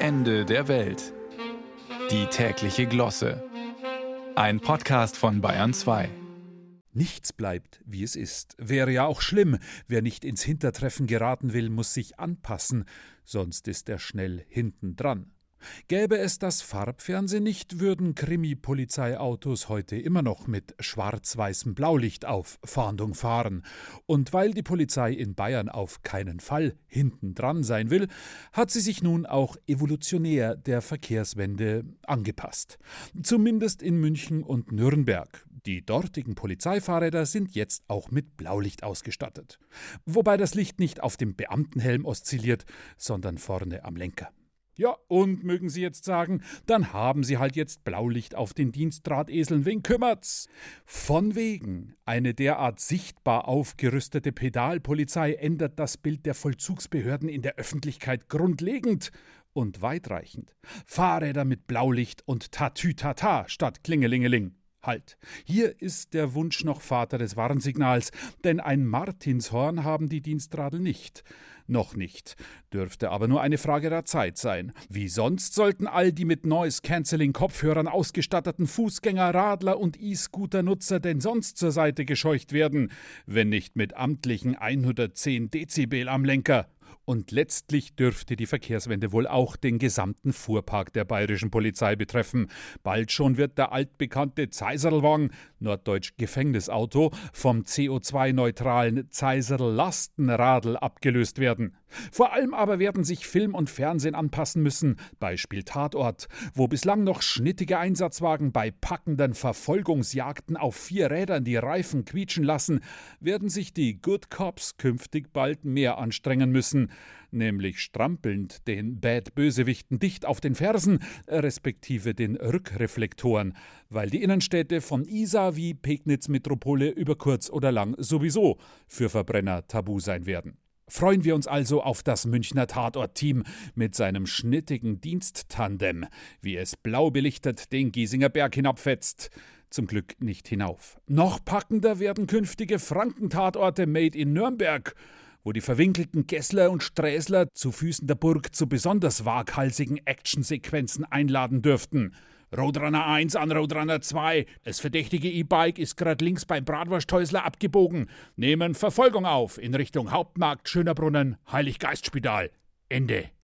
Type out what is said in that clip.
Ende der Welt. Die tägliche Glosse. Ein Podcast von Bayern 2. Nichts bleibt, wie es ist. Wäre ja auch schlimm. Wer nicht ins Hintertreffen geraten will, muss sich anpassen, sonst ist er schnell hinten dran. Gäbe es das Farbfernsehen nicht, würden Krimi-Polizeiautos heute immer noch mit schwarz-weißem Blaulicht auf Fahndung fahren. Und weil die Polizei in Bayern auf keinen Fall hinten dran sein will, hat sie sich nun auch evolutionär der Verkehrswende angepasst. Zumindest in München und Nürnberg. Die dortigen Polizeifahrräder sind jetzt auch mit Blaulicht ausgestattet. Wobei das Licht nicht auf dem Beamtenhelm oszilliert, sondern vorne am Lenker. Ja, und mögen Sie jetzt sagen, dann haben Sie halt jetzt Blaulicht auf den Dienstdrahteseln, wen kümmert's? Von wegen. Eine derart sichtbar aufgerüstete Pedalpolizei ändert das Bild der Vollzugsbehörden in der Öffentlichkeit grundlegend und weitreichend. Fahrräder mit Blaulicht und Tatütata statt Klingelingeling. Halt, hier ist der Wunsch noch Vater des Warnsignals, denn ein Martinshorn haben die Dienstradel nicht. Noch nicht, dürfte aber nur eine Frage der Zeit sein. Wie sonst sollten all die mit Noise-Canceling-Kopfhörern ausgestatteten Fußgänger, Radler und E-Scooter-Nutzer denn sonst zur Seite gescheucht werden, wenn nicht mit amtlichen 110 Dezibel am Lenker? Und letztlich dürfte die Verkehrswende wohl auch den gesamten Fuhrpark der bayerischen Polizei betreffen. Bald schon wird der altbekannte Zeiserlwagen, norddeutsch Gefängnisauto, vom CO2-neutralen Zeiserl-Lastenradl abgelöst werden. Vor allem aber werden sich Film und Fernsehen anpassen müssen. Beispiel Tatort, wo bislang noch schnittige Einsatzwagen bei packenden Verfolgungsjagden auf vier Rädern die Reifen quietschen lassen, werden sich die Good Cops künftig bald mehr anstrengen müssen nämlich strampelnd den Bad-Bösewichten dicht auf den Fersen, respektive den Rückreflektoren, weil die Innenstädte von Isar wie Pegnitz-Metropole über kurz oder lang sowieso für Verbrenner tabu sein werden. Freuen wir uns also auf das Münchner Tatort-Team mit seinem schnittigen Diensttandem, wie es blau belichtet den Giesinger Berg hinabfetzt. Zum Glück nicht hinauf. Noch packender werden künftige Frankentatorte made in Nürnberg wo die verwinkelten Gessler und Sträßler zu Füßen der Burg zu besonders waghalsigen Actionsequenzen einladen dürften. Roadrunner 1 an Roadrunner 2. Das verdächtige E-Bike ist gerade links beim Bratwursthäusler abgebogen. Nehmen Verfolgung auf in Richtung Hauptmarkt Schönerbrunnen, Heiliggeistspital. Ende.